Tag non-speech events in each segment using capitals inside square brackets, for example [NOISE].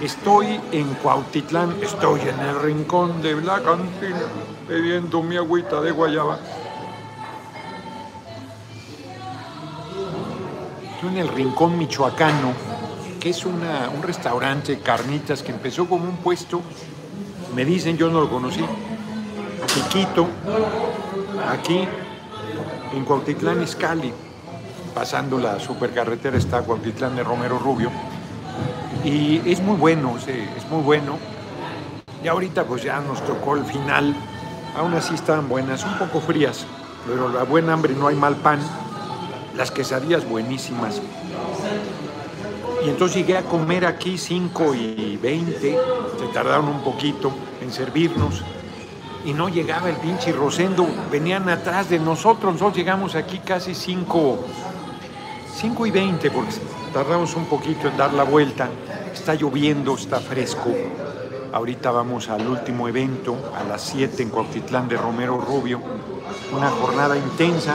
Estoy en Cuautitlán, estoy en el rincón de la cantina, bebiendo mi agüita de guayaba. Estoy en el rincón michoacano, que es un restaurante carnitas que empezó como un puesto, me dicen, yo no lo conocí, chiquito, aquí en Cuautitlán Izcalli, pasando la supercarretera está Cuautitlán de Romero Rubio y es muy bueno, es muy bueno. Y ahorita pues ya nos tocó el final. Aún así estaban buenas, un poco frías, pero la buena hambre no hay mal pan. Las quesadillas buenísimas. Y entonces llegué a comer aquí 5 y 20, se tardaron un poquito en servirnos y no llegaba el pinche Rosendo, venían atrás de nosotros, nosotros llegamos aquí casi 5 5 y 20 porque tardamos un poquito en dar la vuelta Está lloviendo, está fresco. Ahorita vamos al último evento, a las 7 en Cuautitlán de Romero Rubio. Una jornada intensa.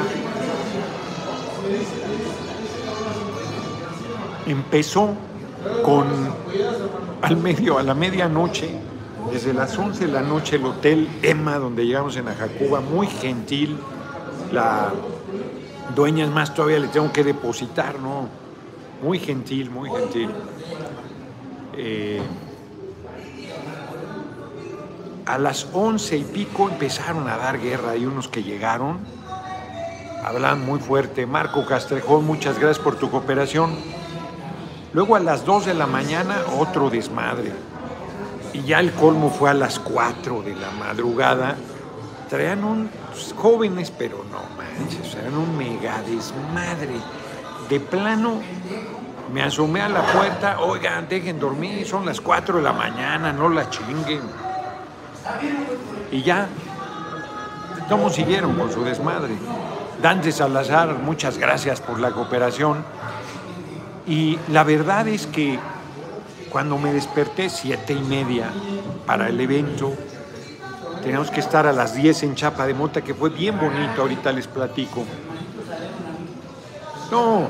Empezó con al medio, a la medianoche, desde las 11 de la noche, el Hotel Emma, donde llegamos en Ajacuba, muy gentil. La dueña es más, todavía le tengo que depositar, ¿no? Muy gentil, muy gentil. Eh, a las once y pico empezaron a dar guerra. Hay unos que llegaron, hablan muy fuerte. Marco Castrejón, muchas gracias por tu cooperación. Luego a las dos de la mañana, otro desmadre. Y ya el colmo fue a las cuatro de la madrugada. Traían un jóvenes, pero no manches, eran un mega desmadre. De plano, me asomé a la puerta, oigan, dejen dormir, son las 4 de la mañana, no la chinguen. Y ya, todos siguieron con su desmadre. Dante Salazar, muchas gracias por la cooperación. Y la verdad es que cuando me desperté, siete y media, para el evento, teníamos que estar a las 10 en Chapa de Mota, que fue bien bonito, ahorita les platico. No,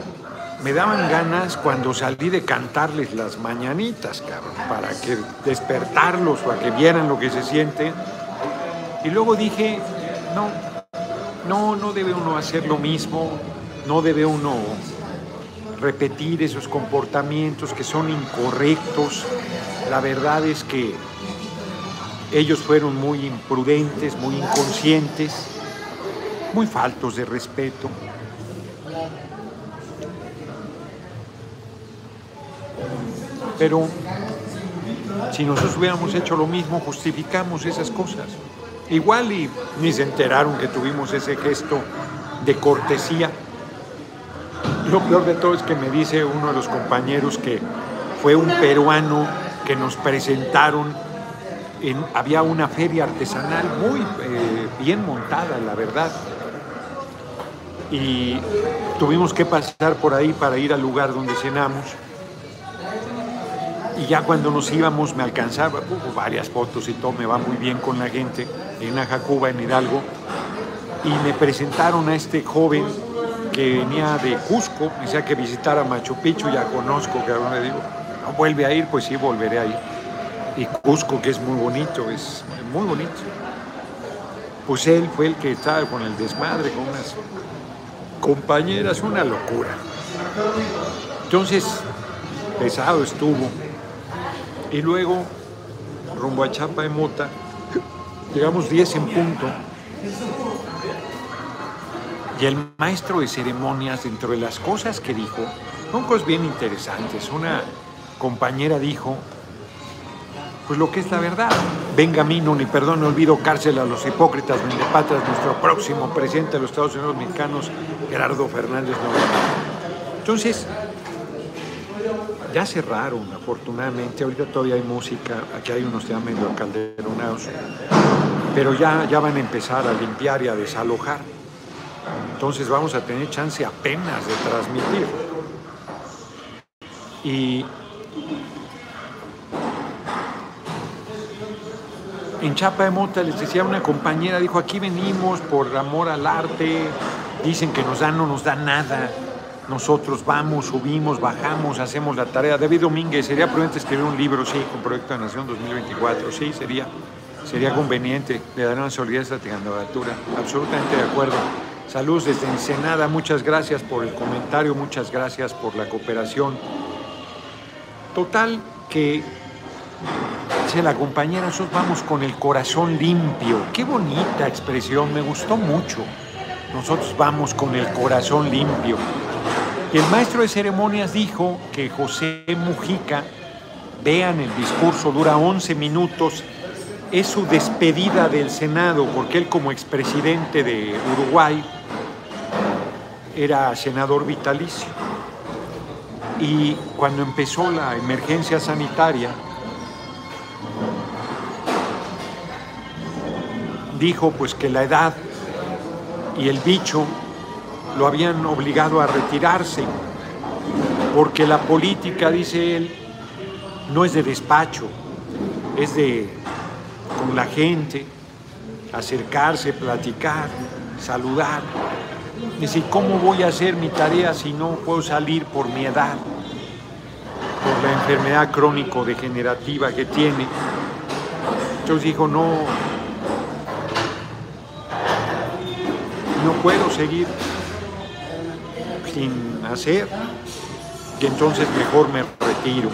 me daban ganas cuando salí de cantarles las mañanitas, cabrón, para que despertarlos o a que vieran lo que se siente. Y luego dije, no, no, no debe uno hacer lo mismo, no debe uno repetir esos comportamientos que son incorrectos. La verdad es que ellos fueron muy imprudentes, muy inconscientes, muy faltos de respeto. Pero si nosotros hubiéramos hecho lo mismo, justificamos esas cosas. Igual y ni se enteraron que tuvimos ese gesto de cortesía. Lo peor de todo es que me dice uno de los compañeros que fue un peruano que nos presentaron, en, había una feria artesanal muy eh, bien montada, la verdad. Y tuvimos que pasar por ahí para ir al lugar donde cenamos y ya cuando nos íbamos me alcanzaba, hubo varias fotos y todo, me va muy bien con la gente en Ajacuba, en Hidalgo, y me presentaron a este joven que venía de Cusco, decía que visitara Machu Picchu, ya conozco, que ahora le digo, no vuelve a ir, pues sí, volveré a ir. Y Cusco, que es muy bonito, es muy bonito. Pues él fue el que estaba con el desmadre, con unas compañeras, una locura. Entonces, pesado estuvo. Y luego, rumbo a Chapa de Mota, llegamos 10 en punto. Y el maestro de ceremonias, dentro de las cosas que dijo, son cosas bien interesantes. Una compañera dijo, pues lo que es la verdad. Venga, no ni perdón, no olvido cárcel a los hipócritas, vendepatas, nuestro próximo presidente de los Estados Unidos mexicanos, Gerardo Fernández Entonces, ya cerraron, afortunadamente. Ahorita todavía hay música. Aquí hay unos ya medio calderonados. Pero ya, ya van a empezar a limpiar y a desalojar. Entonces vamos a tener chance apenas de transmitir. Y en Chapa de Mota les decía una compañera, dijo, aquí venimos por amor al arte, dicen que nos dan, no nos dan nada. Nosotros vamos, subimos, bajamos, hacemos la tarea. David Domínguez, ¿sería prudente escribir un libro, sí, con Proyecto de Nación 2024? Sí, sería, sería conveniente. Le daré una solidez a la candidatura. Absolutamente de acuerdo. Saludos desde Ensenada. Muchas gracias por el comentario, muchas gracias por la cooperación. Total que, dice la compañera, nosotros vamos con el corazón limpio. Qué bonita expresión, me gustó mucho. Nosotros vamos con el corazón limpio. Y el maestro de ceremonias dijo que José Mujica, vean el discurso, dura 11 minutos, es su despedida del Senado, porque él como expresidente de Uruguay era senador vitalicio. Y cuando empezó la emergencia sanitaria, dijo pues que la edad y el bicho lo habían obligado a retirarse, porque la política, dice él, no es de despacho, es de con la gente, acercarse, platicar, saludar. Dice, ¿cómo voy a hacer mi tarea si no puedo salir por mi edad? Por la enfermedad crónico-degenerativa que tiene. Entonces dijo, no, no puedo seguir sin hacer, que entonces mejor me retiro.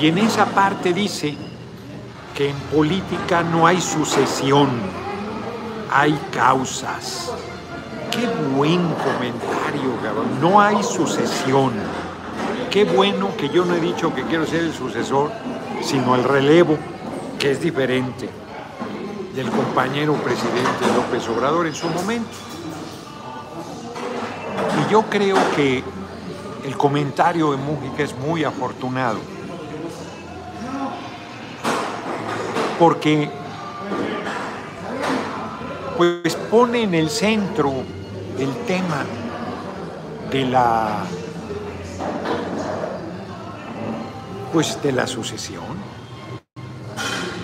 Y en esa parte dice que en política no hay sucesión, hay causas. Qué buen comentario, cabrón. No hay sucesión. Qué bueno que yo no he dicho que quiero ser el sucesor, sino el relevo, que es diferente del compañero presidente López Obrador en su momento. Yo creo que el comentario de Mújica es muy afortunado, porque pues pone en el centro el tema de la pues de la sucesión,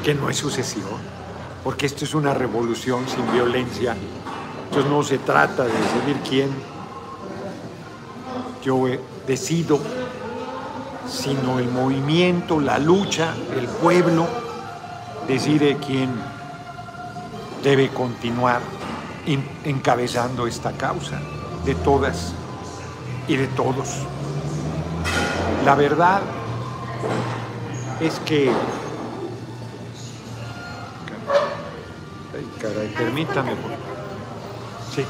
que no es sucesión, porque esto es una revolución sin violencia. Entonces no se trata de decidir quién yo decido, sino el movimiento, la lucha, el pueblo decide quién debe continuar encabezando esta causa de todas y de todos. La verdad es que... Ay, caray. Sí,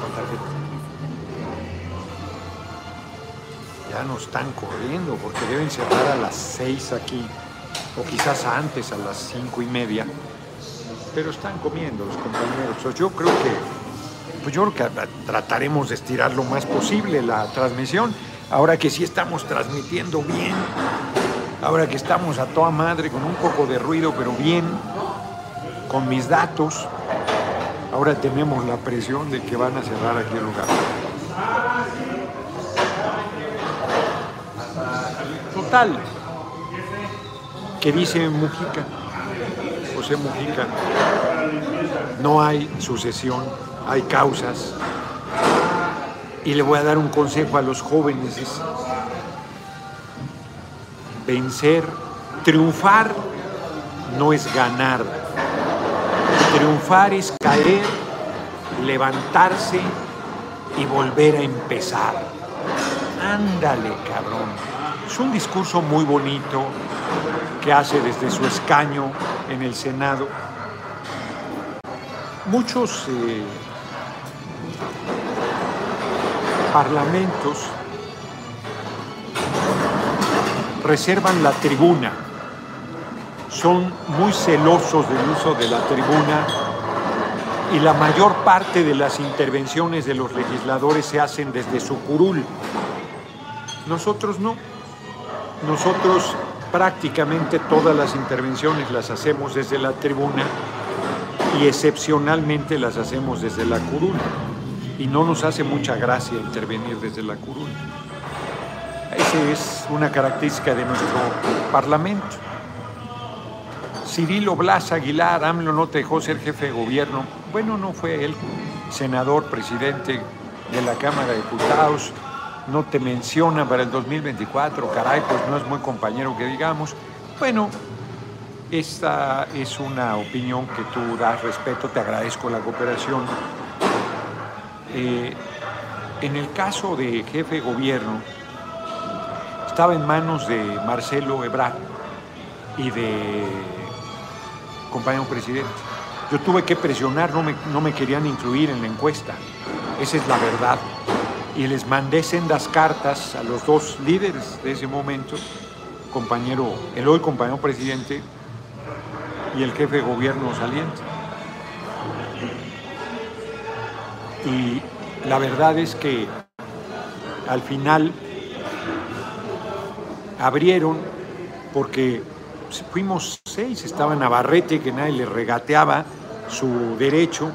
ya no están corriendo porque deben cerrar a las seis aquí, o quizás antes a las cinco y media, pero están comiendo los compañeros. Yo creo que, pues yo creo que trataremos de estirar lo más posible la transmisión, ahora que sí estamos transmitiendo bien, ahora que estamos a toda madre con un poco de ruido, pero bien, con mis datos, ahora tenemos la presión de que van a cerrar aquí el lugar. Que dice Mujica, José Mujica, no hay sucesión, hay causas. Y le voy a dar un consejo a los jóvenes, vencer, triunfar no es ganar, triunfar es caer, levantarse y volver a empezar. Ándale, cabrón. Es un discurso muy bonito que hace desde su escaño en el Senado. Muchos eh, parlamentos reservan la tribuna, son muy celosos del uso de la tribuna y la mayor parte de las intervenciones de los legisladores se hacen desde su curul. Nosotros no. Nosotros prácticamente todas las intervenciones las hacemos desde la tribuna y excepcionalmente las hacemos desde la curul. Y no nos hace mucha gracia intervenir desde la curul. Esa es una característica de nuestro Parlamento. Cirilo Blas Aguilar, AMLO no dejó ser jefe de gobierno. Bueno, no fue él, senador, presidente de la Cámara de Diputados, no te menciona para el 2024, caray, pues no es muy compañero que digamos. Bueno, esta es una opinión que tú das respeto, te agradezco la cooperación. Eh, en el caso de jefe de gobierno, estaba en manos de Marcelo Ebrard y de compañero presidente. Yo tuve que presionar, no me, no me querían incluir en la encuesta. Esa es la verdad. Y les mandé sendas cartas a los dos líderes de ese momento, compañero, el hoy compañero presidente y el jefe de gobierno saliente. Y la verdad es que al final abrieron porque fuimos seis, estaba Navarrete, que nadie le regateaba su derecho,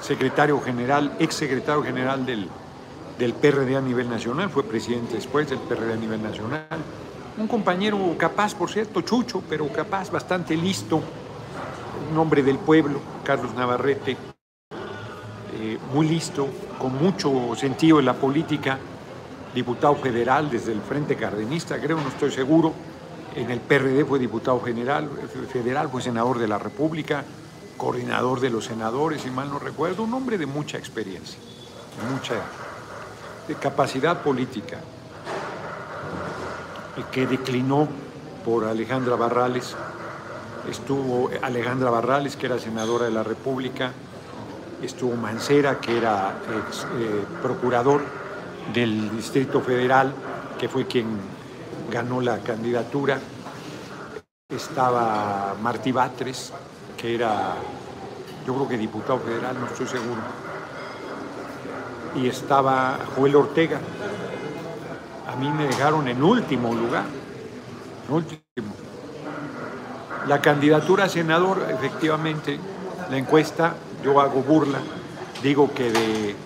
secretario general, ex secretario general del, del PRD a nivel nacional, fue presidente después del PRD a nivel nacional. Un compañero capaz, por cierto, chucho, pero capaz, bastante listo, un hombre del pueblo, Carlos Navarrete, eh, muy listo, con mucho sentido en la política, diputado federal desde el Frente Cardenista, creo, no estoy seguro. En el PRD fue diputado general, federal, fue senador de la República, coordinador de los senadores, si mal no recuerdo, un hombre de mucha experiencia, mucha de capacidad política, que declinó por Alejandra Barrales. Estuvo Alejandra Barrales, que era senadora de la República, estuvo Mancera, que era ex, eh, procurador del Distrito Federal, que fue quien ganó la candidatura. Estaba Martí Batres, que era, yo creo que diputado federal, no estoy seguro. Y estaba Joel Ortega. A mí me dejaron en último lugar, en último. La candidatura a senador, efectivamente, la encuesta, yo hago burla, digo que de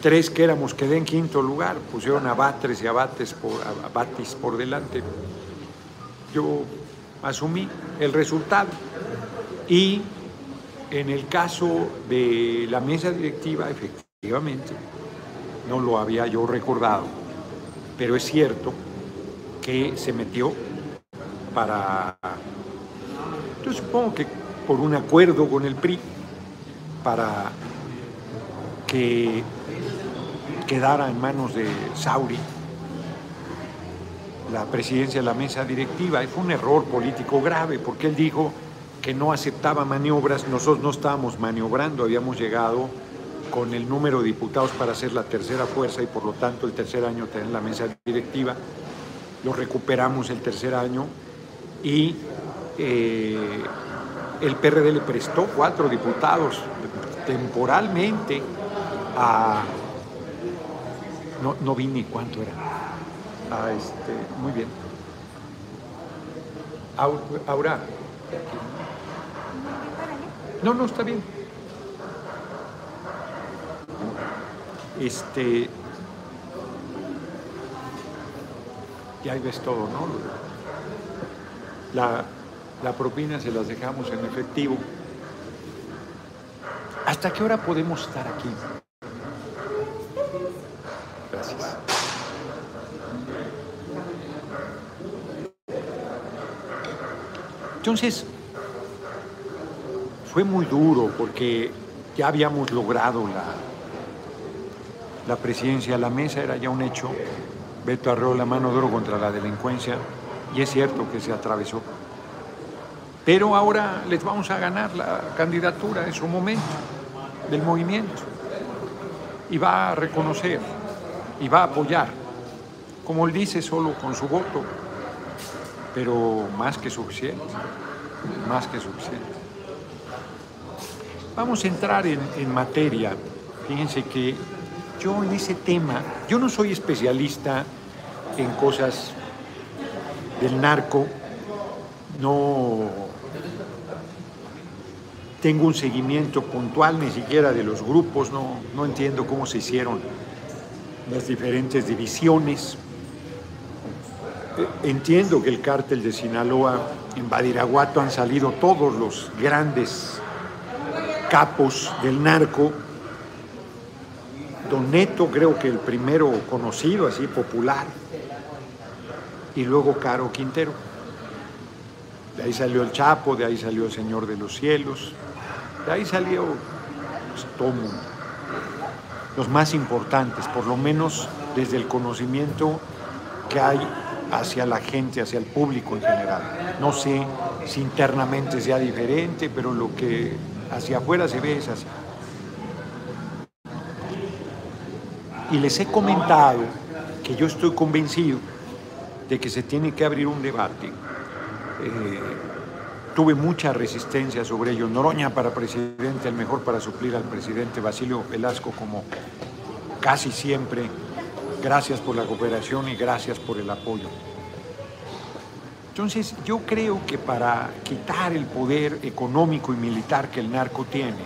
tres que éramos quedé en quinto lugar, pusieron a Batres y a por, a Batis por delante. Yo asumí el resultado. Y en el caso de la mesa directiva, efectivamente, no lo había yo recordado, pero es cierto que se metió para, yo supongo que por un acuerdo con el PRI, para que quedara en manos de Sauri la presidencia de la mesa directiva. Y fue un error político grave porque él dijo que no aceptaba maniobras, nosotros no estábamos maniobrando, habíamos llegado con el número de diputados para ser la tercera fuerza y por lo tanto el tercer año tener la mesa directiva. Lo recuperamos el tercer año y eh, el PRD le prestó cuatro diputados temporalmente a no, no vi ni cuánto era. Ah, este, muy bien. Aura. No, no, está bien. Este. Y ahí ves todo, ¿no? La, la propina se las dejamos en efectivo. ¿Hasta qué hora podemos estar aquí? Entonces, fue muy duro porque ya habíamos logrado la, la presidencia la mesa, era ya un hecho. Beto arreó la mano duro contra la delincuencia y es cierto que se atravesó. Pero ahora les vamos a ganar la candidatura en su momento del movimiento y va a reconocer y va a apoyar, como él dice, solo con su voto pero más que suficiente, más que suficiente. Vamos a entrar en, en materia. Fíjense que yo en ese tema, yo no soy especialista en cosas del narco, no tengo un seguimiento puntual ni siquiera de los grupos, no, no entiendo cómo se hicieron las diferentes divisiones, Entiendo que el cártel de Sinaloa en Badiraguato han salido todos los grandes capos del narco, Don Neto creo que el primero conocido, así popular, y luego Caro Quintero. De ahí salió el Chapo, de ahí salió el Señor de los Cielos, de ahí salió pues, mundo. Los más importantes, por lo menos desde el conocimiento que hay hacia la gente, hacia el público en general. No sé si internamente sea diferente, pero lo que hacia afuera se ve es así. Y les he comentado que yo estoy convencido de que se tiene que abrir un debate. Eh, tuve mucha resistencia sobre ello. Noroña para presidente, el mejor para suplir al presidente Basilio Velasco como casi siempre. Gracias por la cooperación y gracias por el apoyo. Entonces yo creo que para quitar el poder económico y militar que el narco tiene,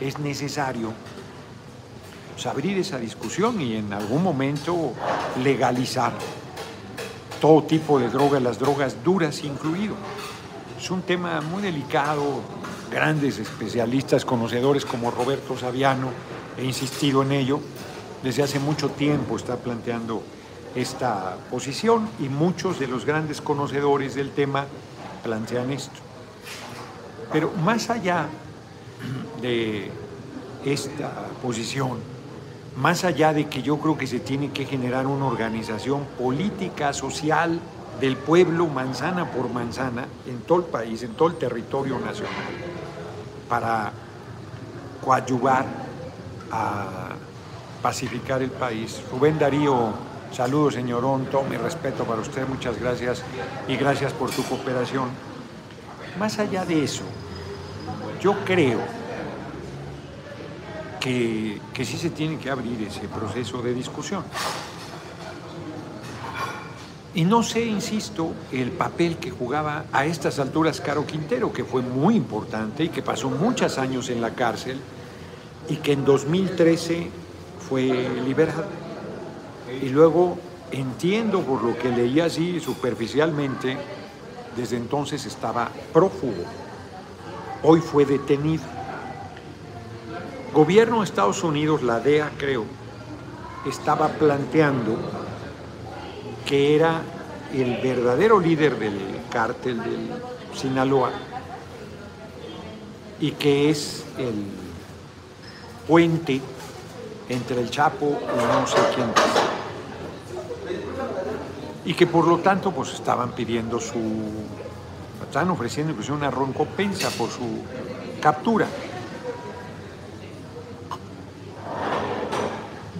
es necesario abrir esa discusión y en algún momento legalizar todo tipo de drogas, las drogas duras incluido. Es un tema muy delicado, grandes especialistas, conocedores como Roberto Saviano, he insistido en ello, desde hace mucho tiempo está planteando esta posición y muchos de los grandes conocedores del tema plantean esto. Pero más allá de esta posición, más allá de que yo creo que se tiene que generar una organización política, social del pueblo, manzana por manzana, en todo el país, en todo el territorio nacional, para coadyuvar a pacificar el país. Rubén Darío, saludos señorón, todo mi respeto para usted, muchas gracias y gracias por tu cooperación. Más allá de eso, yo creo que, sí se tiene que abrir ese proceso de discusión. Y no sé, insisto, el papel que jugaba a estas alturas Caro Quintero, que fue muy importante y que pasó muchos años en la cárcel y que en 2013 fue liberado. Y luego entiendo por lo que leí así superficialmente, desde entonces estaba prófugo. Hoy fue detenido gobierno de Estados Unidos, la DEA creo, estaba planteando que era el verdadero líder del cártel del Sinaloa y que es el puente entre el Chapo y no sé quién Y que por lo tanto pues estaban pidiendo su, estaban ofreciendo incluso una recompensa por su captura.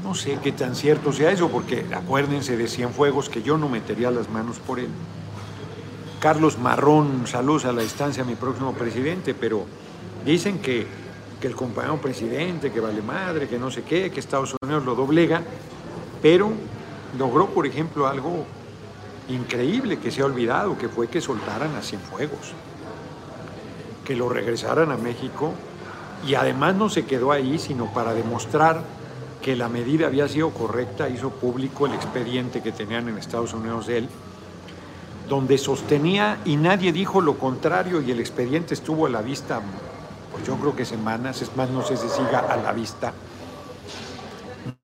No sé qué tan cierto sea eso, porque acuérdense de Cienfuegos que yo no metería las manos por él. Carlos Marrón, saludos a la distancia a mi próximo presidente, pero dicen que, que el compañero presidente, que vale madre, que no sé qué, que Estados Unidos lo doblega, pero logró, por ejemplo, algo increíble que se ha olvidado, que fue que soltaran a Cienfuegos, que lo regresaran a México y además no se quedó ahí, sino para demostrar que la medida había sido correcta, hizo público el expediente que tenían en Estados Unidos de él, donde sostenía y nadie dijo lo contrario y el expediente estuvo a la vista, pues yo creo que semanas, es más, no sé si siga a la vista.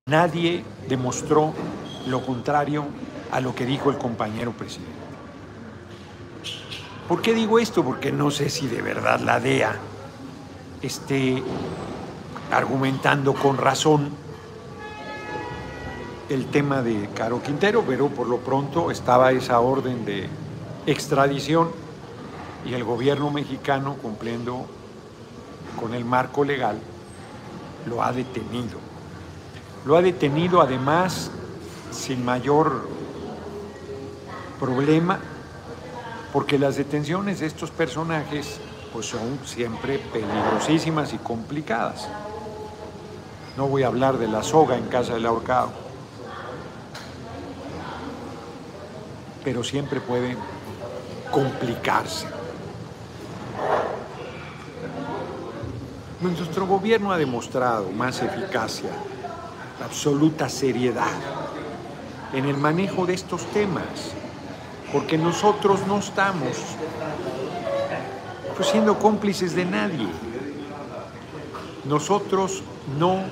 Nadie demostró lo contrario a lo que dijo el compañero presidente. ¿Por qué digo esto? Porque no sé si de verdad la DEA esté argumentando con razón el tema de Caro Quintero, pero por lo pronto estaba esa orden de extradición y el gobierno mexicano, cumpliendo con el marco legal, lo ha detenido. Lo ha detenido además sin mayor problema, porque las detenciones de estos personajes pues son siempre peligrosísimas y complicadas. No voy a hablar de la soga en casa del ahorcado pero siempre puede complicarse. Nuestro gobierno ha demostrado más eficacia, absoluta seriedad en el manejo de estos temas, porque nosotros no estamos pues, siendo cómplices de nadie. Nosotros no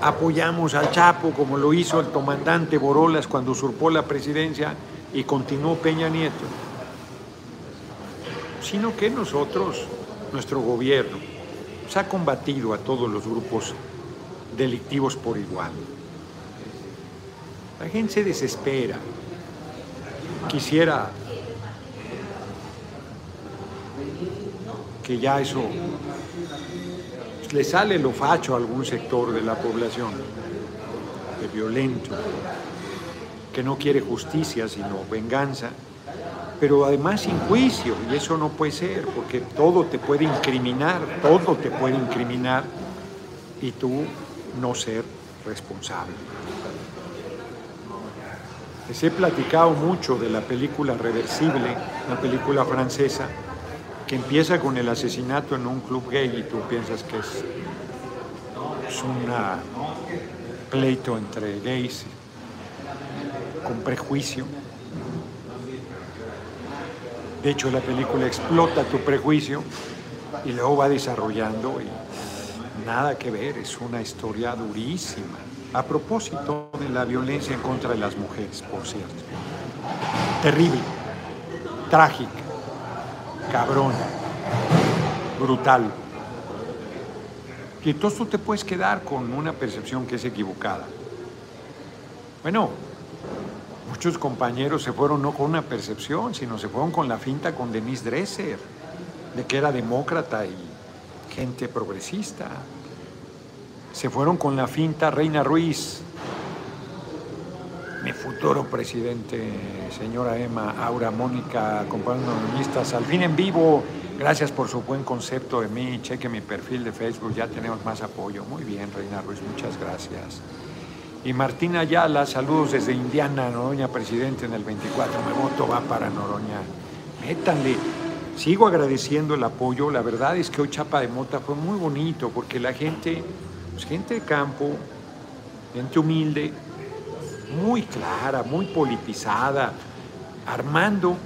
apoyamos al Chapo como lo hizo el comandante Borolas cuando usurpó la presidencia y continuó Peña Nieto, sino que nosotros, nuestro gobierno, se ha combatido a todos los grupos delictivos por igual. La gente se desespera, quisiera que ya eso le sale lo facho a algún sector de la población, de violento, que no quiere justicia sino venganza, pero además sin juicio, y eso no puede ser, porque todo te puede incriminar, todo te puede incriminar, y tú no ser responsable. Les he platicado mucho de la película Reversible, una película francesa, que empieza con el asesinato en un club gay y tú piensas que es, un pleito entre gays con prejuicio. De hecho, la película explota tu prejuicio y luego va desarrollando y nada que ver, es una historia durísima. A propósito de la violencia en contra de las mujeres, por cierto. Terrible, trágica cabrón, brutal. Y entonces tú te puedes quedar con una percepción que es equivocada. Bueno, muchos compañeros se fueron no con una percepción, sino se fueron con la finta con Denise Dresser, de que era demócrata y gente progresista. Se fueron con la finta Reina Ruiz, mi futuro presidente, señora Emma, Aura, Mónica, compañeros al fin en vivo. Gracias por su buen concepto de mí. Cheque mi perfil de Facebook, ya tenemos más apoyo. Muy bien, Reina Ruiz, muchas gracias. Y Martina Ayala, saludos desde Indiana, Noroña, presidente en el 24. Mi voto va para Noroña. Métanle. Sigo agradeciendo el apoyo. La verdad es que hoy Chapa de Mota fue muy bonito porque la gente, pues gente de campo, gente humilde, muy clara, muy politizada. Armando,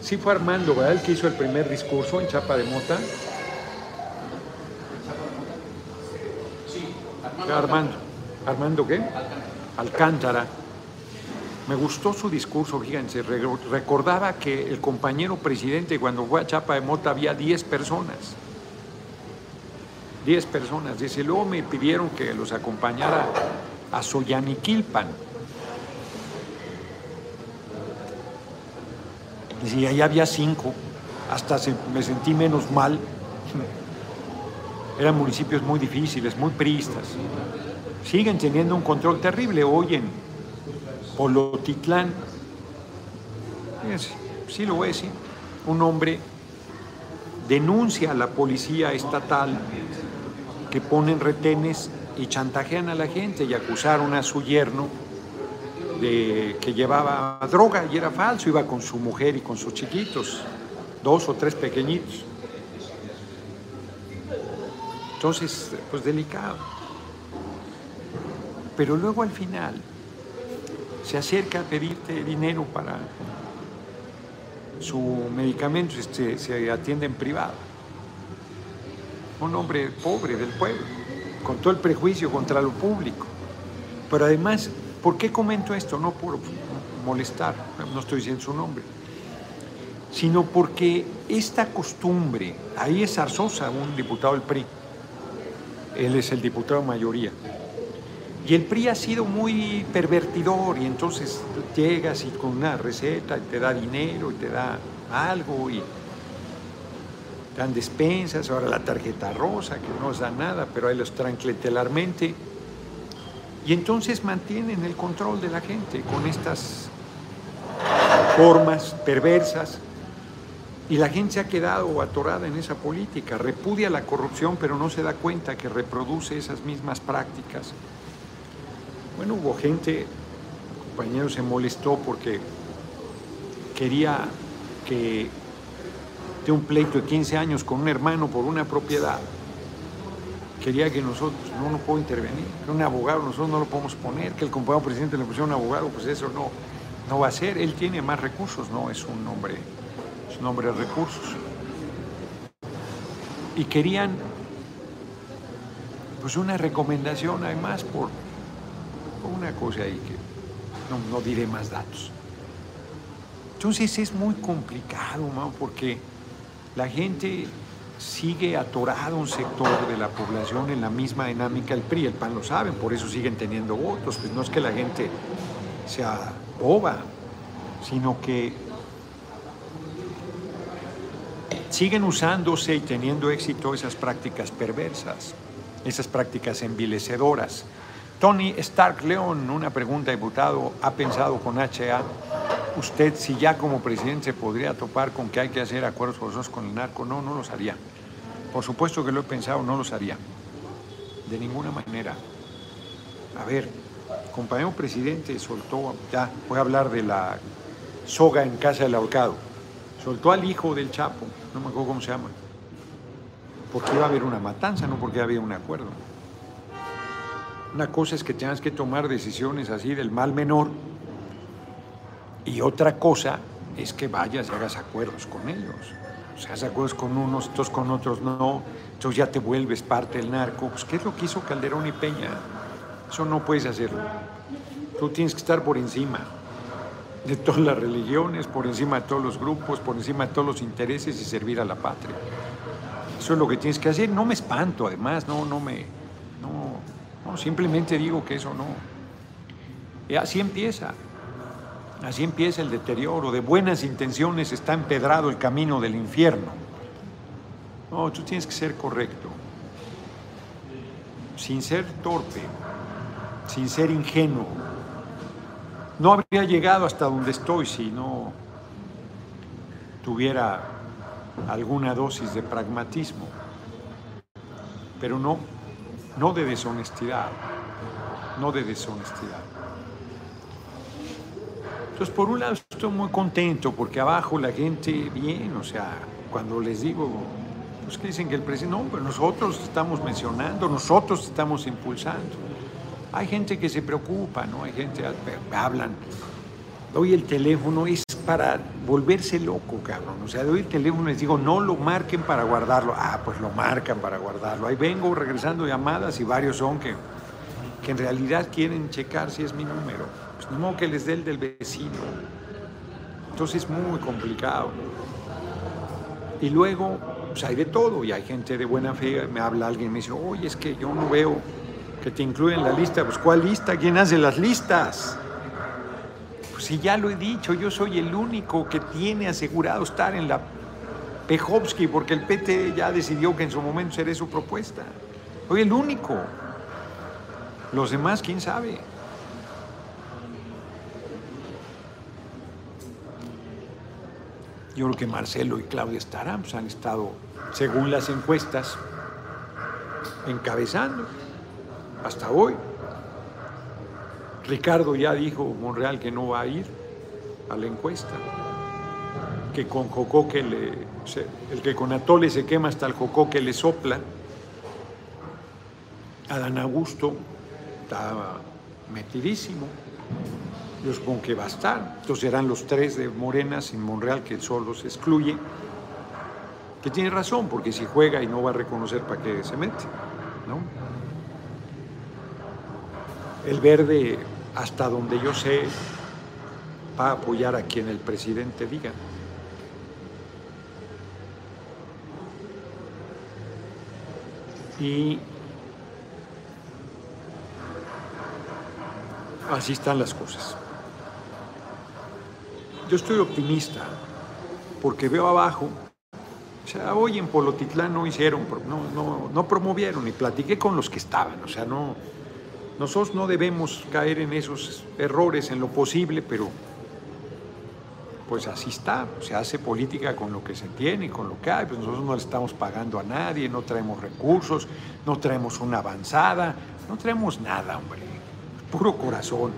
sí fue Armando, ¿verdad? El que hizo el primer discurso en Chapa de Mota. Sí, Armando. Armando. qué? Alcántara. Me gustó su discurso, fíjense, recordaba que el compañero presidente cuando fue a Chapa de Mota había 10 personas. 10 personas. Dice, luego me pidieron que los acompañara a Soyaniquilpan. Y ahí había cinco, hasta me sentí menos mal. [LAUGHS] Eran municipios muy difíciles, muy priistas. Siguen teniendo un control terrible. Hoy en Polotitlán, sí lo decir, un hombre denuncia a la policía estatal que ponen retenes y chantajean a la gente y acusaron a su yerno de que llevaba droga y era falso, iba con su mujer y con sus chiquitos, dos o tres pequeñitos. Entonces, pues delicado. Pero luego al final se acerca a pedirte dinero para su medicamento, este, se atiende en privado. Un hombre pobre del pueblo, con todo el prejuicio contra lo público. Pero además ¿Por qué comento esto? No por molestar, no estoy diciendo su nombre, sino porque esta costumbre, ahí es Arzosa, un diputado del PRI, él es el diputado mayoría, y el PRI ha sido muy pervertidor y entonces llegas y con una receta te da dinero y te da algo y dan despensas, ahora la tarjeta rosa que no os da nada, pero ahí los traen clientelarmente y entonces mantienen el control de la gente con estas formas perversas y la gente se ha quedado atorada en esa política, repudia la corrupción pero no se da cuenta que reproduce esas mismas prácticas. Bueno, hubo gente, compañero se molestó porque quería que un pleito de 15 años con un hermano por una propiedad quería que nosotros, no, no puedo intervenir, que un abogado nosotros no lo podemos poner, que el compañero presidente le pusiera un abogado, pues eso no, no va a ser. Él tiene más recursos, no es un hombre, es un hombre de recursos. Y querían pues una recomendación además por, una cosa ahí que no, diré más datos. Entonces es muy complicado, porque la gente sigue atorado un sector de la población en la misma dinámica. El PRI, el PAN lo saben, por eso siguen teniendo votos, pues no es que la gente sea boba, sino que siguen usándose y teniendo éxito esas prácticas perversas, esas prácticas envilecedoras. Tony Stark León, una pregunta, diputado, ¿ha pensado con HA usted si ya como presidente se podría topar con que hay que hacer acuerdos forzosos con el narco? No, no los haría. Por supuesto que lo he pensado, no los haría. De ninguna manera. A ver, compañero presidente soltó, ya voy a hablar de la soga en casa del ahorcado, soltó al hijo del Chapo, no me acuerdo cómo se llama, porque iba a haber una matanza, no porque había un acuerdo. Una cosa es que tengas que tomar decisiones así del mal menor y otra cosa es que vayas y hagas acuerdos con ellos. O sea, acuerdos con unos, estos con otros no, entonces ya te vuelves parte del narco. Pues, ¿qué es lo que hizo Calderón y Peña? Eso no puedes hacerlo. Tú tienes que estar por encima de todas las religiones, por encima de todos los grupos, por encima de todos los intereses y servir a la patria. Eso es lo que tienes que hacer. No me espanto, además, no, no me. No, no simplemente digo que eso no. Y así empieza. Así empieza el deterioro. De buenas intenciones está empedrado el camino del infierno. No, tú tienes que ser correcto. Sin ser torpe, sin ser ingenuo no habría llegado hasta donde estoy si no tuviera alguna dosis de pragmatismo, pero no, no de deshonestidad, no de deshonestidad. Entonces, por un lado estoy muy contento porque abajo la gente bien, o sea, cuando les digo, pues que dicen que el presidente, no, pero nosotros estamos mencionando, nosotros estamos impulsando. Hay gente que se preocupa, ¿no? Hay gente que hablan. Doy el teléfono, es para volverse loco, cabrón. O sea, doy el teléfono y les digo, no lo marquen para guardarlo. Ah, pues lo marcan para guardarlo. Ahí vengo regresando llamadas y varios son que, que en realidad quieren checar si es mi número. No que les dé el del vecino. Entonces es muy complicado. Y luego, pues hay de todo. Y hay gente de buena fe, me habla alguien y me dice, oye, es que yo no veo que te incluyen en la lista. Pues ¿cuál lista? ¿Quién hace las listas? Pues si ya lo he dicho, yo soy el único que tiene asegurado estar en la Pejovsky porque el PT ya decidió que en su momento seré su propuesta. Soy el único. Los demás, quién sabe. Yo creo que Marcelo y Claudia estarán, pues han estado, según las encuestas, encabezando hasta hoy. Ricardo ya dijo Monreal que no va a ir a la encuesta, que con Jocoque le, el que con Atole se quema hasta el Jocoque le sopla. Adán Augusto estaba metidísimo. Yo supongo que va a estar. Entonces serán los tres de Morena sin Monreal que solo se excluye. Que tiene razón, porque si juega y no va a reconocer para qué se mete. ¿no? El verde, hasta donde yo sé, va a apoyar a quien el presidente diga. Y así están las cosas. Yo estoy optimista porque veo abajo, o sea, hoy en Polotitlán no hicieron, no, no, no promovieron y platiqué con los que estaban, o sea, no, nosotros no debemos caer en esos errores en lo posible, pero pues así está, se hace política con lo que se tiene, con lo que hay, pues nosotros no le estamos pagando a nadie, no traemos recursos, no traemos una avanzada, no traemos nada, hombre, puro corazón,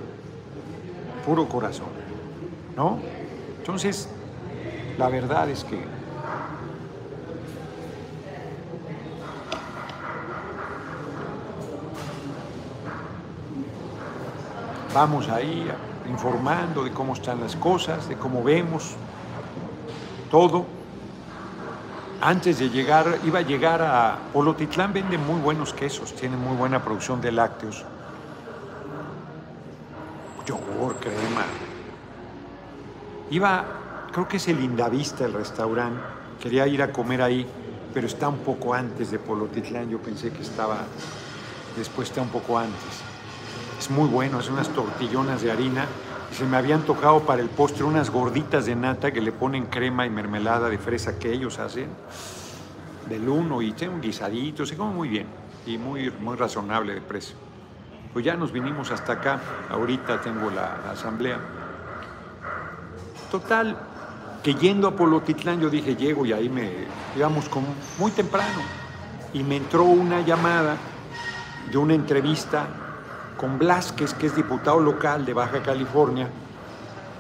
puro corazón, ¿no? Entonces, la verdad es que vamos ahí informando de cómo están las cosas, de cómo vemos todo. antes de llegar, iba a llegar a Polotitlán, vende muy buenos quesos, tiene muy buena producción de lácteos. Crema. Iba, creo que es el Indavista el restaurante, quería ir a comer ahí, pero está un poco antes de Polotitlán, yo pensé que estaba, después está un poco antes. Es muy bueno, es unas tortillonas de harina se me habían tocado para el postre unas gorditas de nata que le ponen crema y mermelada de fresa que ellos hacen del uno y tiene un guisadito, se come muy bien y muy, muy razonable de precio. Pues ya nos vinimos hasta acá, ahorita tengo la, asamblea. Total, que yendo a Polotitlán yo dije, llego y ahí me, íbamos como muy temprano y me entró una llamada de una entrevista con Blasquez, que es diputado local de Baja California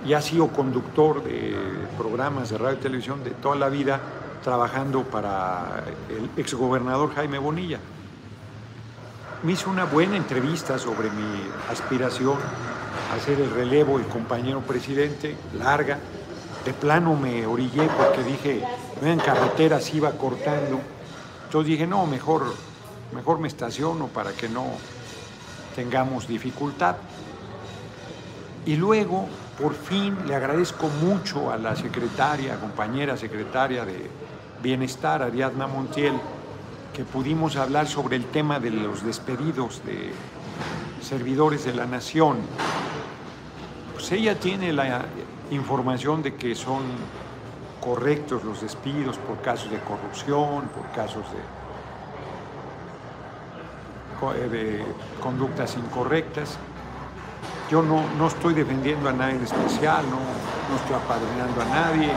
y ha sido conductor de programas de radio y televisión de toda la vida, trabajando para el exgobernador Jaime Bonilla. Me hizo una buena entrevista sobre mi aspiración a ser el relevo, el compañero presidente, larga. De plano me orillé porque dije, en carreteras iba cortando. Entonces dije, no, mejor, mejor me estaciono para que no, tengamos dificultad. Y luego, por fin, le agradezco mucho a la secretaria, compañera secretaria de Bienestar, Ariadna Montiel, que pudimos hablar sobre el tema de los despedidos de servidores de la nación. Pues ella tiene la información de que son correctos los despidos por casos de corrupción, por casos de eh, conductas incorrectas. Yo no, no estoy defendiendo a nadie en especial, no, no estoy apadrinando a nadie.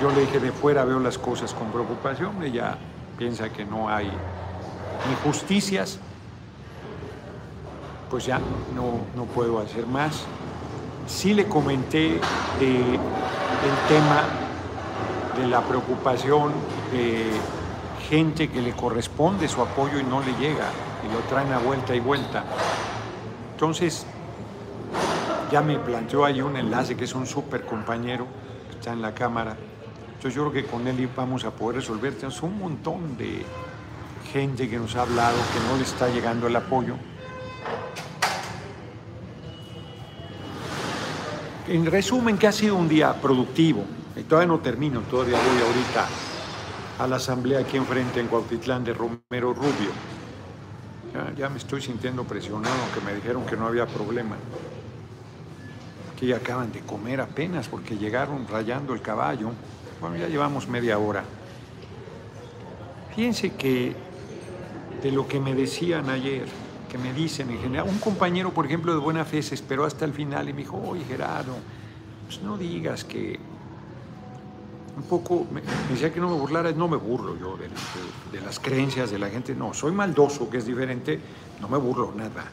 Yo le dije de fuera veo las cosas con preocupación, ella piensa que no hay ni justicias, pues ya no, no puedo hacer más. Sí le comenté el tema de la preocupación de gente que le corresponde su apoyo y no le llega y lo traen a vuelta y vuelta. Entonces, ya me planteó ahí un enlace que es un súper compañero, que está en la Cámara. Entonces yo creo que con él vamos a poder resolver. Tenemos un montón de gente que nos ha hablado que no le está llegando el apoyo. En resumen, que ha sido un día productivo. Y todavía no termino, todavía voy ahorita a la asamblea aquí enfrente en Cuautitlán de Romero Rubio. Ya, me estoy sintiendo presionado, que me dijeron que no había problema. Que ya acaban de comer apenas porque llegaron rayando el caballo. Bueno, ya llevamos media hora. Fíjense que de lo que me decían ayer, que me dicen en general, un compañero, por ejemplo, de buena fe se esperó hasta el final y me dijo, oye Gerardo, pues no digas que un poco, me, decía que no me burlara, no me burlo yo de, las creencias de la gente, no, soy maldoso, que es diferente, no me burlo, nada,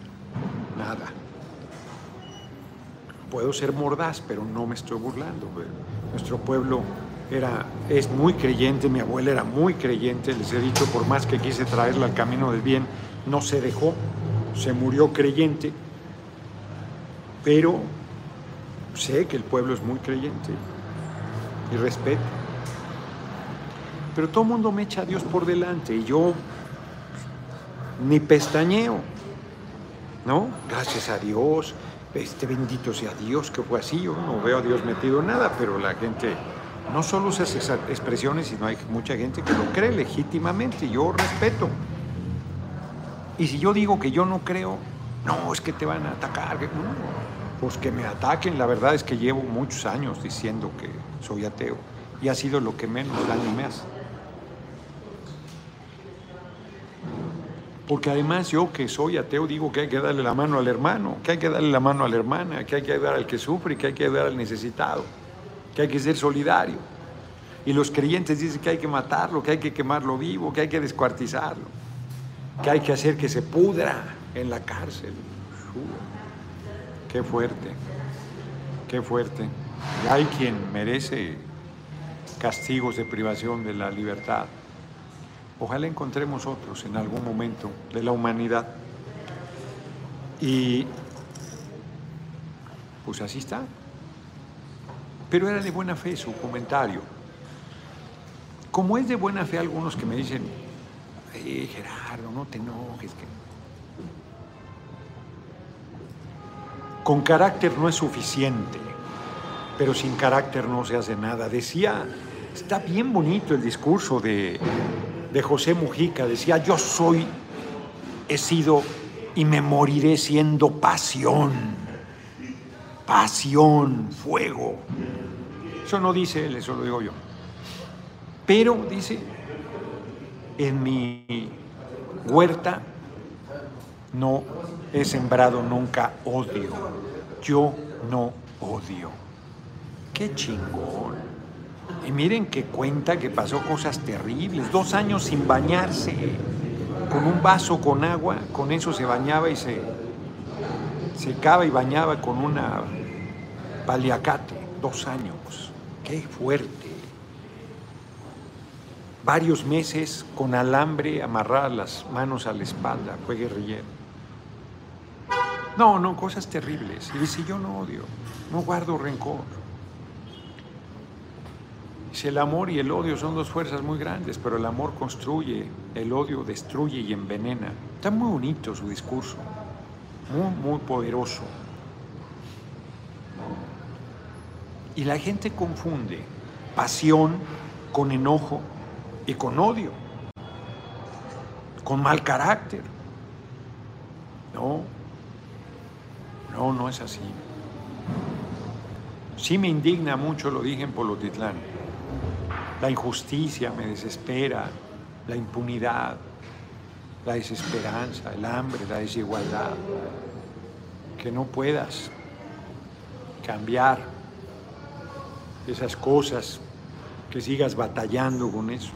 nada. Puedo ser mordaz, pero no me estoy burlando. Nuestro pueblo era, es muy creyente, mi abuela era muy creyente, les he dicho, por más que quise traerla al camino del bien, no se dejó, se murió creyente, pero sé que el pueblo es muy creyente y respeto. Pero todo el mundo me echa a Dios por delante y yo ni pestañeo, ¿no? Gracias a Dios, este bendito sea Dios que fue así, yo no veo a Dios metido en nada, pero la gente no solo usa esas expresiones, sino hay mucha gente que lo cree legítimamente, yo respeto. Y si yo digo que yo no creo, no, es que te van a atacar, pues que me ataquen, la verdad es que llevo muchos años diciendo que soy ateo y ha sido lo que menos daño me hace. Porque además yo que soy ateo digo que hay que darle la mano al hermano, que hay que darle la mano a la hermana, que hay que ayudar al que sufre, que hay que ayudar al necesitado, que hay que ser solidario. Y los creyentes dicen que hay que matarlo, que hay que quemarlo vivo, que hay que descuartizarlo, que hay que hacer que se pudra en la cárcel. Qué fuerte, qué fuerte. Y hay quien merece castigos de privación de la libertad. Ojalá encontremos otros en algún momento de la humanidad. Y pues así está. Pero era de buena fe su comentario. como es de buena fe algunos que me dicen, eh, Gerardo, no te enojes. Que... Con carácter no es suficiente, pero sin carácter no se hace nada. Decía, está bien bonito el discurso de, de José Mujica, decía, yo soy, he sido y me moriré siendo pasión, pasión, fuego. Eso no dice él, eso lo digo yo. Pero dice, en mi huerta no he sembrado nunca odio. Yo no odio. Qué chingón. Y miren que cuenta que pasó cosas terribles. Dos años sin bañarse. Con un vaso con agua, con eso se bañaba y se secaba y bañaba con una paliacate. Dos años. Qué fuerte varios meses con alambre amarrar las manos a la espalda, fue guerrillero. No, no, cosas terribles. Y dice, yo no odio, no guardo rencor. Dice, el amor y el odio son dos fuerzas muy grandes, pero el amor construye, el odio destruye y envenena. Está muy bonito su discurso, muy, muy poderoso. Y la gente confunde pasión con enojo y con odio, con mal carácter. No, no, no es así. Sí me indigna mucho, lo dije en Polotitlán. La injusticia me desespera, la impunidad, la desesperanza, el hambre, la desigualdad. Que no puedas cambiar esas cosas, que sigas batallando con eso.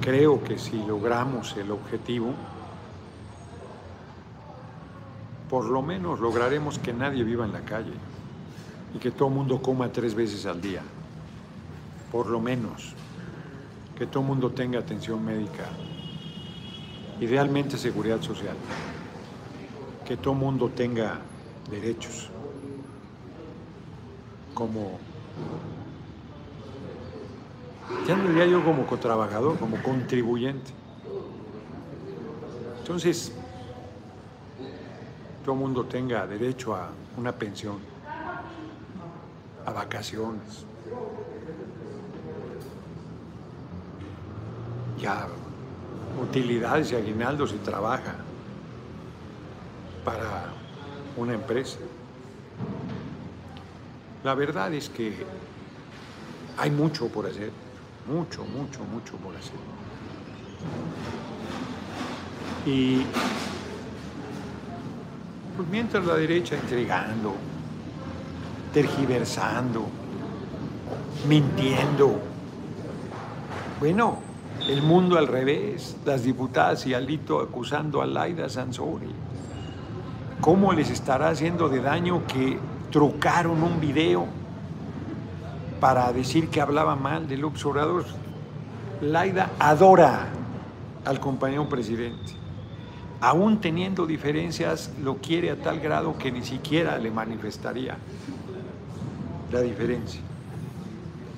Creo que si logramos el objetivo, por lo menos lograremos que nadie viva en la calle y que todo el mundo coma tres veces al día. Por lo menos que todo el mundo tenga atención médica. Idealmente seguridad social. Que todo el mundo tenga derechos como ya no diría yo como cotrabajador, como contribuyente. Entonces, todo mundo tenga derecho a una pensión, a vacaciones, ya utilidades y aguinaldos si trabaja para una empresa. La verdad es que hay mucho por hacer. Mucho, mucho, mucho por hacer. Y pues mientras la derecha entregando, tergiversando, mintiendo, bueno, el mundo al revés, las diputadas y Alito acusando a Laida Sansori. ¿Cómo les estará haciendo de daño que trucaron un video para decir que hablaba mal del observador. Laida adora al compañero presidente. Aún teniendo diferencias, lo quiere a tal grado que ni siquiera le manifestaría la diferencia.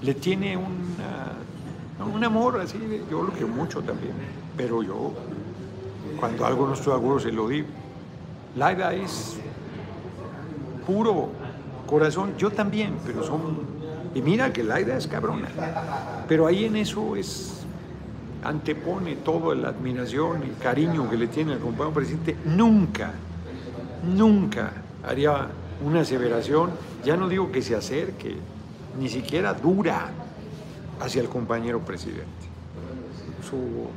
Le tiene un amor así, yo lo quiero mucho también, pero yo cuando algo no estoy seguro se lo digo. Laida es puro corazón, yo también, pero son y mira que la idea es cabrona. Pero ahí en eso es antepone toda la admiración y cariño que le tiene al compañero presidente. Nunca, nunca haría una aseveración, ya no digo que se acerque, ni siquiera dura hacia el compañero presidente. Su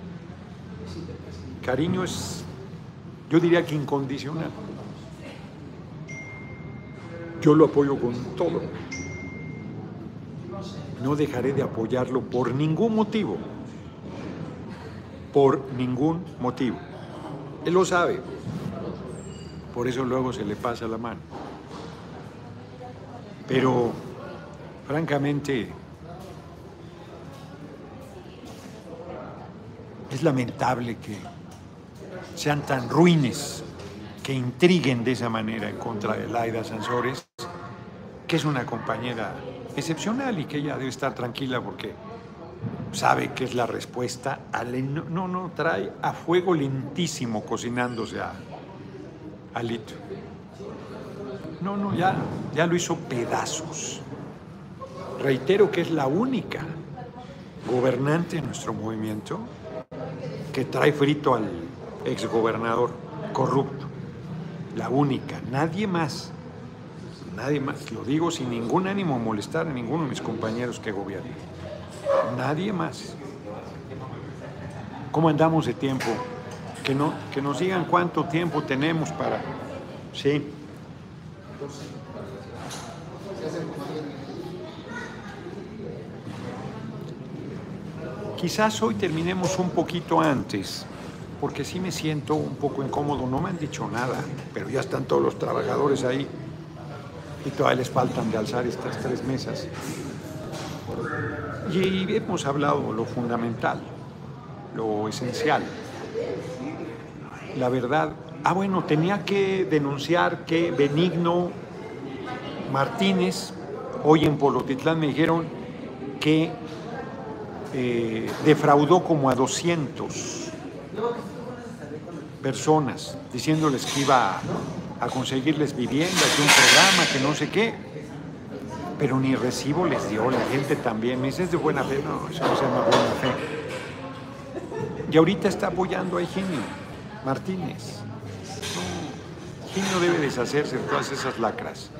cariño es, yo diría que incondicional. Yo lo apoyo con todo no dejaré de apoyarlo por ningún motivo. Por ningún motivo. Él lo sabe. Por eso luego se le pasa la mano. Pero, francamente, es lamentable que sean tan ruines, que intriguen de esa manera en contra de Laida Sansores, que es una compañera excepcional y que ella debe estar tranquila porque sabe que es la respuesta al... No, no, trae a fuego lentísimo cocinándose a Alito. No, no, ya, ya lo hizo pedazos. Reitero que es la única gobernante de nuestro movimiento que trae frito al exgobernador corrupto. La única, nadie más. Nadie más. Lo digo sin ningún ánimo de molestar a ninguno de mis compañeros que gobiernan. Nadie más. ¿Cómo andamos de tiempo? Que, no, que nos digan cuánto tiempo tenemos para... Sí. Quizás hoy terminemos un poquito antes, porque sí me siento un poco incómodo. No me han dicho nada, pero ya están todos los trabajadores ahí y todavía les faltan de alzar estas tres mesas. Y hemos hablado lo fundamental, lo esencial. La verdad, ah bueno, tenía que denunciar que Benigno Martínez, hoy en Polotitlán me dijeron que eh, defraudó como a 200 personas, diciéndoles que iba conseguirles viviendas de un programa, que no sé qué, pero ni recibo les dio, la gente también, me dice, es de buena fe, no, eso no se llama buena fe. Y ahorita está apoyando a Higinio Martínez. No, debe deshacerse de todas esas lacras.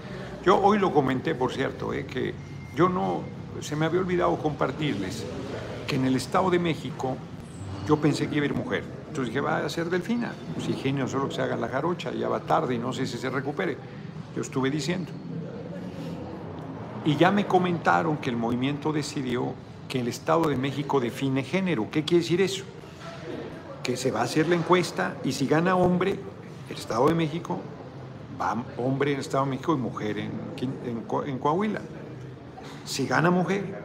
Yo hoy lo comenté, por cierto, eh, que yo no, se me había olvidado compartirles que en el Estado de México yo pensé que iba a ir mujer. Entonces dije, va a ser Delfina. Si genio solo que se haga la jarocha, ya va tarde y no sé si se recupere. Yo estuve diciendo. Y ya me comentaron que el movimiento decidió que el Estado de México define género. ¿Qué quiere decir eso? Que se va a hacer la encuesta y si gana hombre, el Estado de México, va hombre en el Estado de México y mujer en Coahuila. Si gana mujer,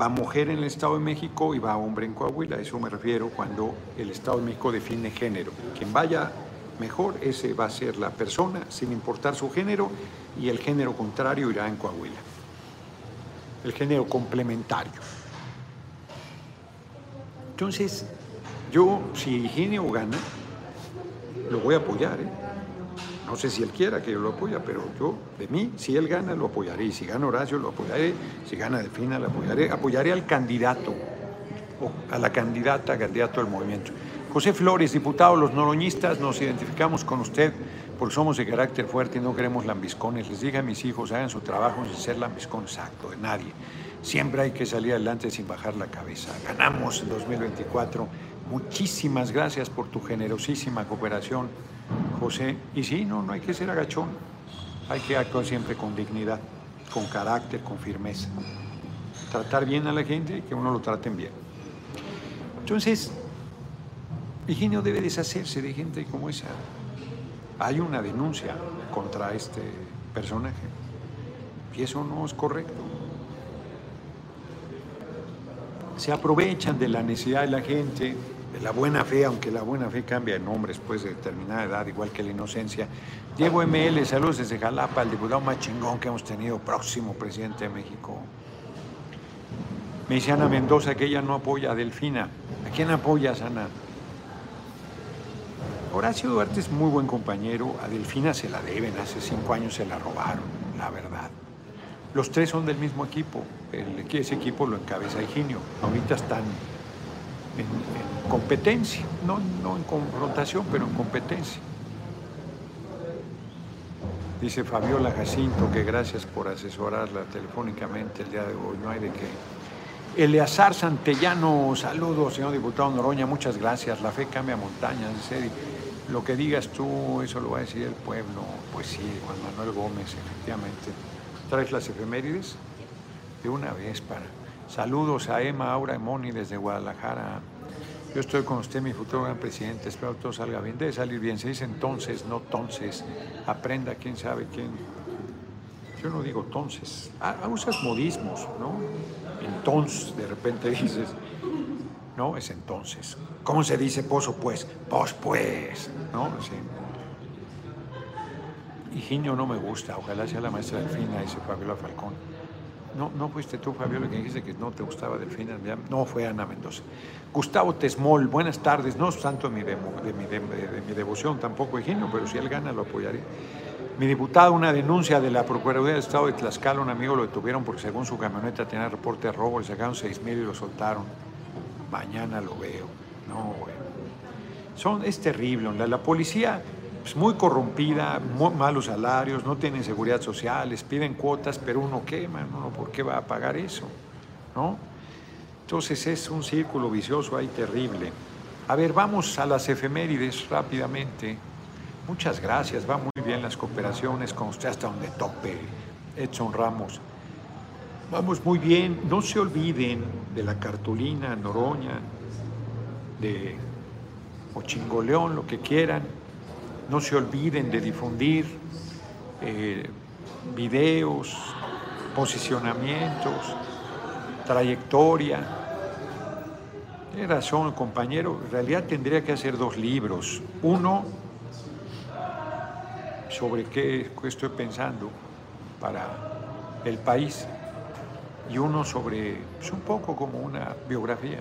va mujer en el Estado de México y va hombre en Coahuila. A eso me refiero cuando el Estado de México define género. Quien vaya mejor, ese va a ser la persona, sin importar su género, y el género contrario irá en Coahuila. El género complementario. Entonces, yo, si Higinio gana, lo voy a apoyar. ¿eh? No sé si él quiera que yo lo apoye, pero yo, de mí, si él gana, lo apoyaré. Y si gana Horacio, lo apoyaré. Si gana Delfina, lo apoyaré. Apoyaré al candidato, o a la candidata, candidato del movimiento. José Flores, diputado, los noroñistas nos identificamos con usted porque somos de carácter fuerte y no queremos lambiscones. Les dije a mis hijos, hagan su trabajo sin ser lambiscón exacto de nadie. Siempre hay que salir adelante sin bajar la cabeza. Ganamos en 2024. Muchísimas gracias por tu generosísima cooperación José, y sí, no, no hay que ser agachón, hay que actuar siempre con dignidad, con carácter, con firmeza. Tratar bien a la gente y que uno lo traten bien. Entonces, Higinio debe deshacerse de gente como esa. Hay una denuncia contra este personaje y eso no es correcto. Se aprovechan de la necesidad de la gente la buena fe, aunque la buena fe cambia de nombre después de determinada edad, igual que la inocencia. Diego ML, saludos desde Jalapa, el diputado más chingón que hemos tenido, próximo presidente de México. Me dice Ana Mendoza que ella no apoya a Delfina. ¿A quién apoyas, Ana? Horacio Duarte es muy buen compañero, a Delfina se la deben, hace cinco años se la robaron, la verdad. Los tres son del mismo equipo, el, ese equipo lo encabeza Higinio, ahorita están en, competencia, no, no en confrontación, pero en competencia. Dice Fabiola Jacinto que gracias por asesorarla telefónicamente el día de hoy, no hay de qué. Eleazar Santellano, saludos, señor diputado Noroña, muchas gracias. La fe cambia montañas. Lo que digas tú, eso lo va a decir el pueblo. Pues sí, Juan Manuel Gómez, efectivamente. ¿Traes las efemérides? De una vez para Saludos a Emma, Aura y Moni desde Guadalajara. Yo estoy con usted, mi futuro gran presidente. Espero que todo salga bien. Debe salir bien. Se dice entonces, no entonces. Aprenda quién sabe quién. Yo no digo entonces. Ah, ah, usas modismos, ¿no? Entonces, de repente dices. No, es entonces. ¿Cómo se dice pozo, pues? Pos, pues. ¿No? Sí. Higinio no me gusta. Ojalá sea la maestra Delfina, dice Fabiola Falcón. No, no fuiste tú, Fabiola, que dijiste que no te gustaba Delfina. No, fue Ana Mendoza. Gustavo Tesmol, buenas tardes. No es tanto de mi, de, mi, de, mi devoción tampoco, Eugenio, pero si él gana lo apoyaré. Mi diputado, una denuncia de la Procuraduría del Estado de Tlaxcala, un amigo lo detuvieron porque según su camioneta tenía reporte de robo, le sacaron 6 mil y lo soltaron. Mañana lo veo. No, bueno. Son, es terrible. La, la policía es muy corrompida, malos salarios, no tienen seguridad social, les piden cuotas, pero uno quema, ¿no? ¿por qué va a pagar eso? ¿No? Entonces es un círculo vicioso ahí terrible. A ver, vamos a las efemérides rápidamente. Muchas gracias, va muy bien las cooperaciones con usted hasta donde tope, Edson Ramos. Vamos muy bien, no se olviden de la cartulina Noroña, de Ochingoleón, lo que quieran. No se olviden de difundir eh, videos, posicionamientos, trayectoria. Tiene razón, compañero, en realidad tendría que hacer dos libros. Uno sobre qué, estoy pensando para el país y uno sobre, es un poco como una biografía.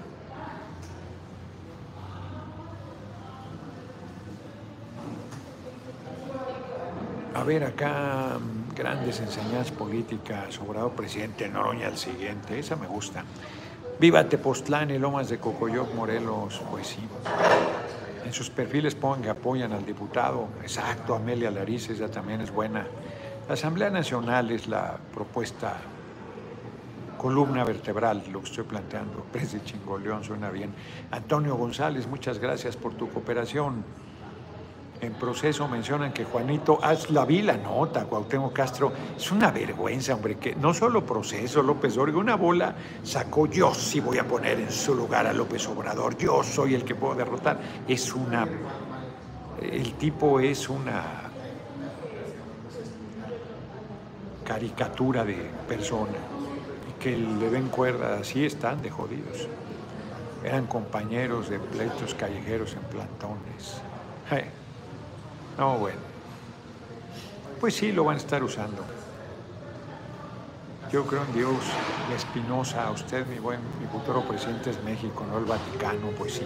A ver, acá grandes enseñanzas políticas, sobrado presidente Noroña el siguiente, esa me gusta. Viva Tepoztlán y Lomas de Cocoyoc, Morelos, pues sí. En sus perfiles pongan que apoyan al diputado. Exacto, Amelia Lariz, esa también es buena. Asamblea Nacional es la propuesta columna vertebral, lo que estoy planteando. [LAUGHS] De Chingoleón suena bien. Antonio González, muchas gracias por tu cooperación en proceso mencionan que Juanito, haz la vi la nota, Cuauhtémoc Castro, es una vergüenza, hombre, que no solo proceso, López Obrador, una bola sacó, yo sí voy a poner en su lugar a López Obrador, yo soy el que puedo derrotar. Es una, el tipo es una caricatura de persona, y que le den cuerda, así están de jodidos. Eran compañeros de pleitos callejeros en plantones. [LAUGHS] No, bueno. Pues sí, lo van a estar usando. Yo creo en Dios, la Espinosa, usted, mi buen, mi futuro presidente es México, no el Vaticano, pues sí.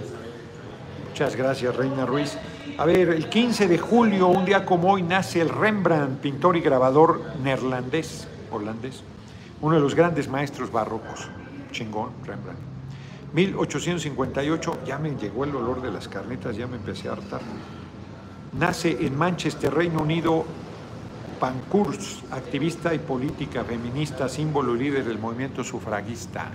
Muchas gracias, Reina Ruiz. A ver, el 15 de julio, un día como hoy, nace el Rembrandt, pintor y grabador neerlandés, holandés, uno de los grandes maestros barrocos. Chingón, Rembrandt. 1858, ya me llegó el olor de las carnitas, ya me empecé a hartar. Nace en Manchester, Reino Unido, Pankhurst, activista y política feminista, símbolo y líder del movimiento sufragista.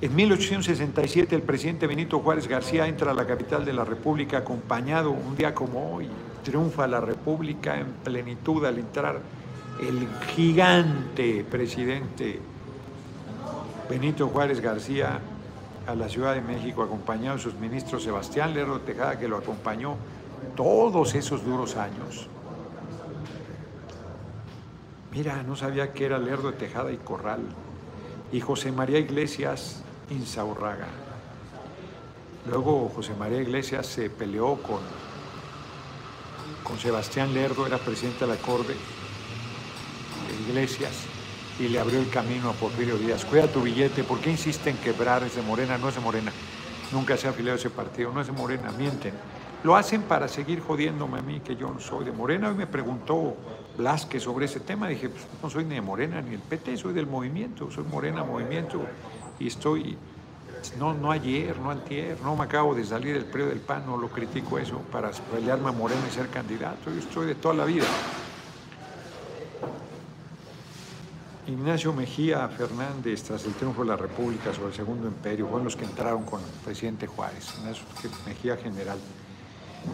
En 1867 el presidente Benito Juárez García entra a la capital de la República acompañado un día como hoy. Triunfa la República en plenitud al entrar el gigante presidente Benito Juárez García a la Ciudad de México acompañado de sus ministros Sebastián Lerdo Tejada que lo acompañó todos esos duros años. Mira, no sabía que era Lerdo de Tejada y Corral. Y José María Iglesias Insaurraga. Luego José María Iglesias se peleó con, con Sebastián Lerdo, era presidente de la Corte de Iglesias, y le abrió el camino a Porfirio Díaz. Cuida tu billete, ¿por qué insiste en quebrar? Es de Morena, no es de Morena. Nunca se ha afiliado a ese partido, no es de Morena, mienten. Lo hacen para seguir jodiéndome a mí, que yo no soy de Morena. Hoy me preguntó Blasque sobre ese tema. Dije, pues no soy ni de Morena ni del PT, soy del movimiento. Soy Morena Movimiento y estoy, no, no ayer, no antier, no me acabo de salir del periodo del PAN, no lo critico eso para pelearme a Morena y ser candidato. Yo estoy de toda la vida. Ignacio Mejía Fernández, tras el triunfo de la República sobre el Segundo Imperio, fueron los que entraron con el presidente Juárez, Ignacio Mejía General.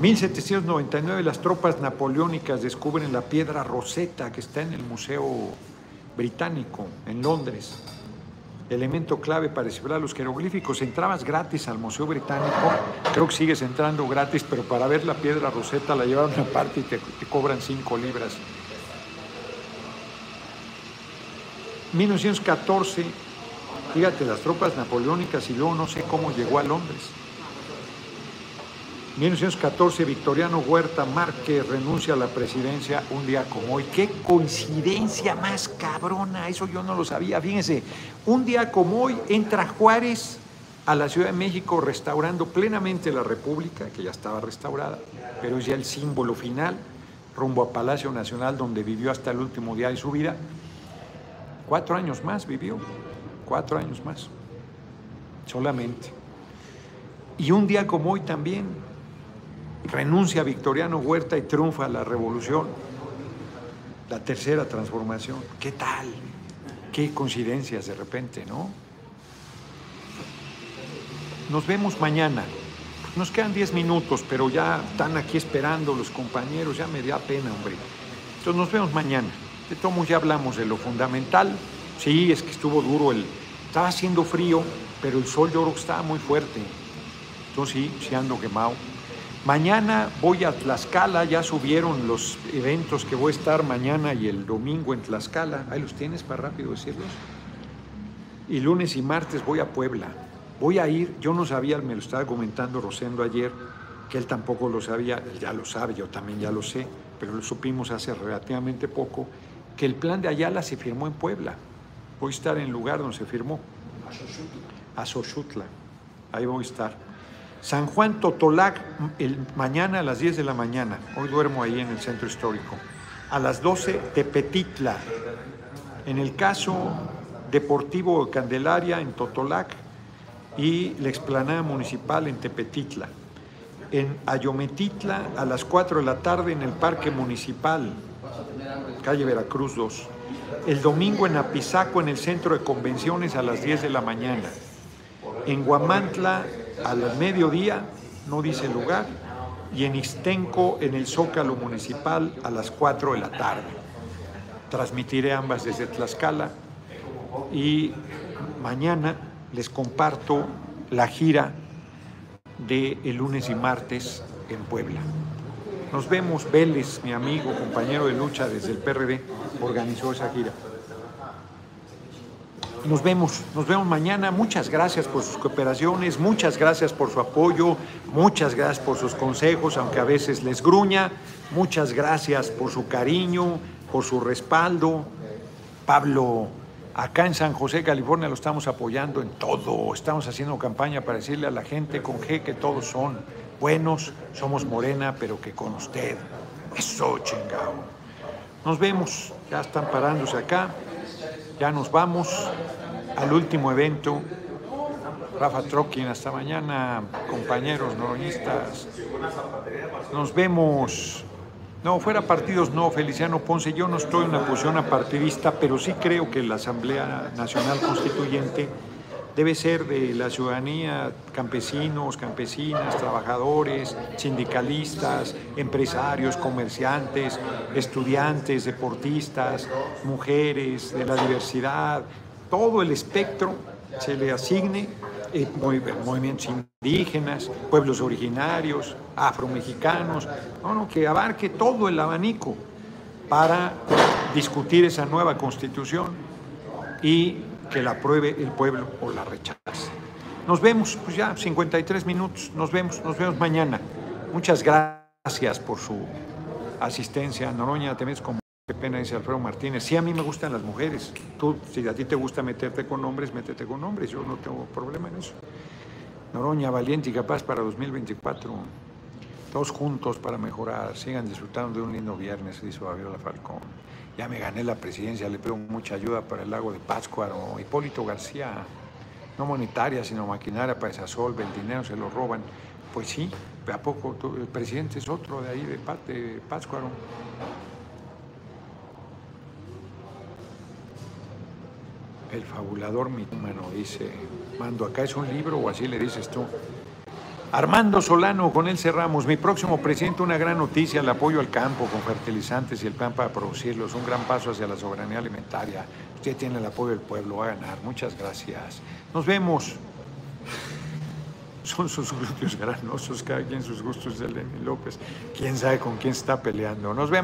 1799 las tropas napoleónicas descubren la piedra Rosetta que está en el Museo Británico en Londres. Elemento clave para descifrar los jeroglíficos. Entrabas gratis al Museo Británico, creo que sigues entrando gratis, pero para ver la piedra Rosetta la llevaron [LAUGHS] aparte y te, te cobran 5 libras. 1914, fíjate, las tropas napoleónicas y luego no sé cómo llegó a Londres. 1914, Victoriano Huerta Márquez renuncia a la presidencia un día como hoy. ¡Qué coincidencia más cabrona! Eso yo no lo sabía. Fíjense, un día como hoy entra Juárez a la Ciudad de México restaurando plenamente la República, que ya estaba restaurada, pero es ya el símbolo final, rumbo a Palacio Nacional, donde vivió hasta el último día de su vida. Cuatro años más vivió, cuatro años más, solamente. Y un día como hoy también, renuncia Victoriano Huerta y triunfa la revolución, la tercera transformación. ¿Qué tal? Qué coincidencias de repente, ¿no? Nos vemos mañana. Nos quedan 10 minutos, pero ya están aquí esperando los compañeros, ya me da pena, hombre. Entonces nos vemos mañana. De todos ya hablamos de lo fundamental. Sí, es que estuvo duro el... Estaba haciendo frío, pero el sol yo creo estaba muy fuerte. Entonces sí, sí ando quemado. Mañana voy a Tlaxcala, ya subieron los eventos que voy a estar mañana y el domingo en Tlaxcala. Ahí los tienes para rápido decirlos. Y lunes y martes voy a Puebla. Voy a ir, yo no sabía, me lo estaba comentando Rosendo ayer, que él tampoco lo sabía, él ya lo sabe, yo también ya lo sé, pero lo supimos hace relativamente poco, que el plan de Ayala se firmó en Puebla. Voy a estar en el lugar donde se firmó. A Xochutla. Ahí voy a estar. San Juan Totolac, el, mañana a las 10 de la mañana. Hoy duermo ahí en el centro histórico. A las 12, Tepetitla. En el caso Deportivo Candelaria, en Totolac, y la explanada municipal en Tepetitla. En Ayometitla, a las 4 de la tarde, en el Parque Municipal, calle Veracruz 2. El domingo en Apizaco, en el Centro de Convenciones, a las 10 de la mañana. En Guamantla, al mediodía, no dice el lugar, y en Ixtenco, en el Zócalo Municipal, a las 4 de la tarde. Transmitiré ambas desde Tlaxcala y mañana les comparto la gira de el lunes y martes en Puebla. Nos vemos, Vélez, mi amigo, compañero de lucha desde el PRD, organizó esa gira. Nos vemos, nos vemos mañana. Muchas gracias por sus cooperaciones, muchas gracias por su apoyo, muchas gracias por sus consejos, aunque a veces les gruña. Muchas gracias por su cariño, por su respaldo. Pablo, acá en San José, California, lo estamos apoyando en todo. Estamos haciendo campaña para decirle a la gente con G que todos son buenos, somos morena, pero que con usted. Eso, chingado. Nos vemos, ya están parándose acá. Ya nos vamos al último evento. Rafa Troquín, hasta mañana, compañeros noroñistas. Nos vemos. No, fuera partidos no, Feliciano Ponce. Yo no estoy en una posición apartidista, pero sí creo que la Asamblea Nacional Constituyente debe ser de la ciudadanía, campesinos, campesinas, trabajadores, sindicalistas, empresarios, comerciantes, estudiantes, deportistas, mujeres, de la diversidad, todo el espectro se le asigne, eh, movimientos indígenas, pueblos originarios, afromexicanos, no, que abarque todo el abanico para discutir esa nueva constitución y que la apruebe el pueblo o la rechace. Nos vemos, pues ya 53 minutos, nos vemos, nos vemos mañana. Muchas gracias por su asistencia. Noroña, te ves como qué pena, dice Alfredo Martínez. Sí, a mí me gustan las mujeres. Tú, si a ti te gusta meterte con hombres, métete con hombres. Yo no tengo problema en eso. Noroña, valiente y capaz para 2024. Todos juntos para mejorar. Sigan disfrutando de un lindo viernes, dice Fabiola Falcón ya me gané la presidencia, le pido mucha ayuda para el lago de Pátzcuaro. Hipólito García, no monetaria, sino maquinaria para esa solve, el dinero se lo roban. Pues sí, ¿a poco el presidente es otro de ahí, de, de? El fabulador mitómano dice, mando acá es un libro o así le dices tú. Armando Solano, con él cerramos. Mi próximo presidente, una gran noticia, el apoyo al campo con fertilizantes y el plan para producirlos, un gran paso hacia la soberanía alimentaria. Usted tiene el apoyo del pueblo, va a ganar. Muchas gracias. Nos vemos. Son sus glúteos granosos, cada quien sus gustos de López. Quién sabe con quién está peleando. Nos vemos.